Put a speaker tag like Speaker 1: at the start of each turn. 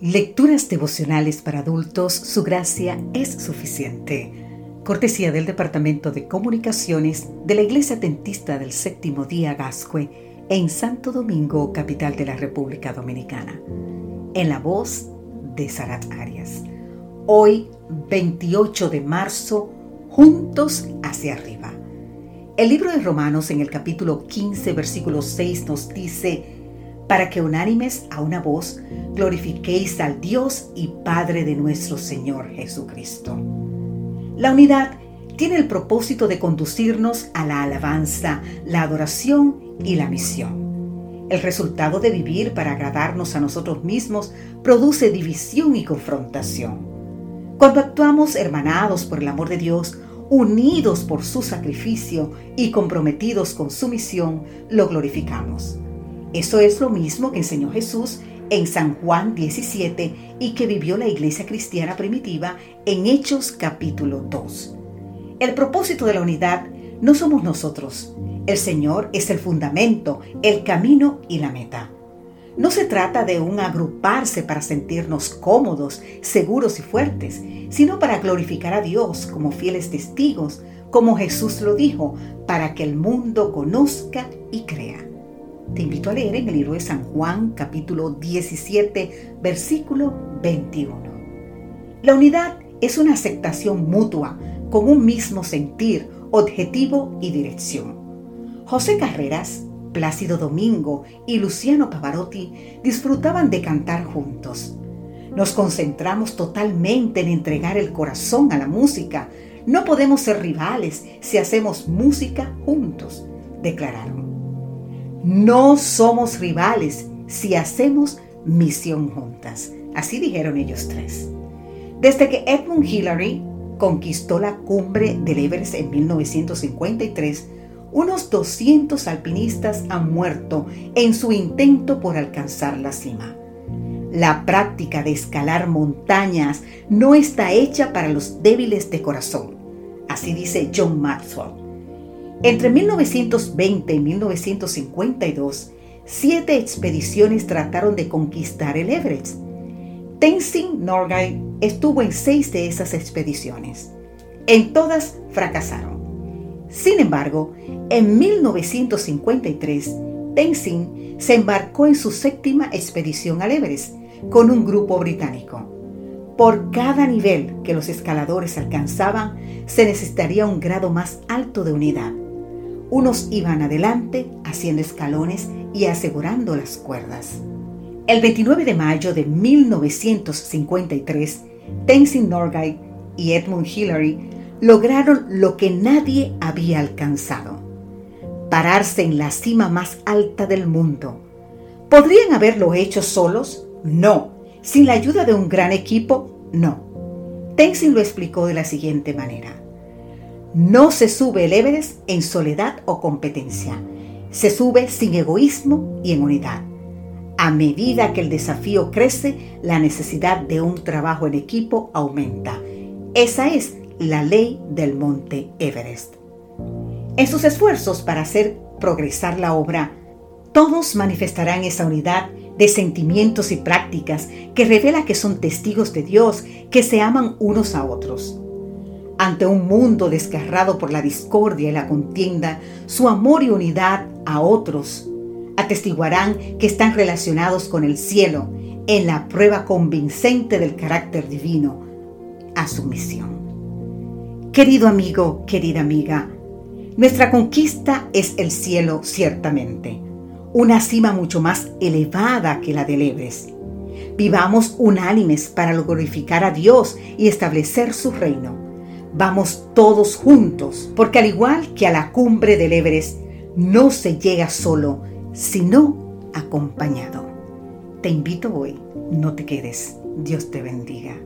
Speaker 1: Lecturas devocionales para adultos, su gracia es suficiente. Cortesía del Departamento de Comunicaciones de la Iglesia Tentista del Séptimo Día Gascue en Santo Domingo, capital de la República Dominicana. En la voz de Sarat Arias. Hoy, 28 de marzo, juntos hacia arriba. El libro de Romanos en el capítulo 15, versículo 6 nos dice, para que unánimes a una voz glorifiquéis al Dios y Padre de nuestro Señor Jesucristo. La unidad tiene el propósito de conducirnos a la alabanza, la adoración y la misión. El resultado de vivir para agradarnos a nosotros mismos produce división y confrontación. Cuando actuamos hermanados por el amor de Dios, unidos por su sacrificio y comprometidos con su misión, lo glorificamos. Eso es lo mismo que enseñó Jesús en San Juan 17 y que vivió la iglesia cristiana primitiva en Hechos capítulo 2. El propósito de la unidad no somos nosotros. El Señor es el fundamento, el camino y la meta. No se trata de un agruparse para sentirnos cómodos, seguros y fuertes, sino para glorificar a Dios como fieles testigos, como Jesús lo dijo, para que el mundo conozca y crea. Te invito a leer en el libro de San Juan capítulo 17 versículo 21. La unidad es una aceptación mutua con un mismo sentir, objetivo y dirección. José Carreras, Plácido Domingo y Luciano Pavarotti disfrutaban de cantar juntos. Nos concentramos totalmente en entregar el corazón a la música. No podemos ser rivales si hacemos música juntos, declararon. No somos rivales si hacemos misión juntas. Así dijeron ellos tres. Desde que Edmund Hillary conquistó la cumbre del Everest en 1953, unos 200 alpinistas han muerto en su intento por alcanzar la cima. La práctica de escalar montañas no está hecha para los débiles de corazón. Así dice John Maxwell. Entre 1920 y 1952, siete expediciones trataron de conquistar el Everest. Tenzin Norgay estuvo en seis de esas expediciones. En todas fracasaron. Sin embargo, en 1953, Tenzin se embarcó en su séptima expedición al Everest con un grupo británico. Por cada nivel que los escaladores alcanzaban, se necesitaría un grado más alto de unidad. Unos iban adelante haciendo escalones y asegurando las cuerdas. El 29 de mayo de 1953, Tenzin Norgay y Edmund Hillary lograron lo que nadie había alcanzado. Pararse en la cima más alta del mundo. ¿Podrían haberlo hecho solos? No. ¿Sin la ayuda de un gran equipo? No. Tenzin lo explicó de la siguiente manera. No se sube el Everest en soledad o competencia. Se sube sin egoísmo y en unidad. A medida que el desafío crece, la necesidad de un trabajo en equipo aumenta. Esa es la ley del monte Everest. En sus esfuerzos para hacer progresar la obra, todos manifestarán esa unidad de sentimientos y prácticas que revela que son testigos de Dios, que se aman unos a otros. Ante un mundo desgarrado por la discordia y la contienda, su amor y unidad a otros atestiguarán que están relacionados con el cielo en la prueba convincente del carácter divino a su misión. Querido amigo, querida amiga, nuestra conquista es el cielo ciertamente, una cima mucho más elevada que la del Everest. Vivamos unánimes para glorificar a Dios y establecer su reino Vamos todos juntos, porque al igual que a la cumbre del Everest, no se llega solo, sino acompañado. Te invito hoy, no te quedes. Dios te bendiga.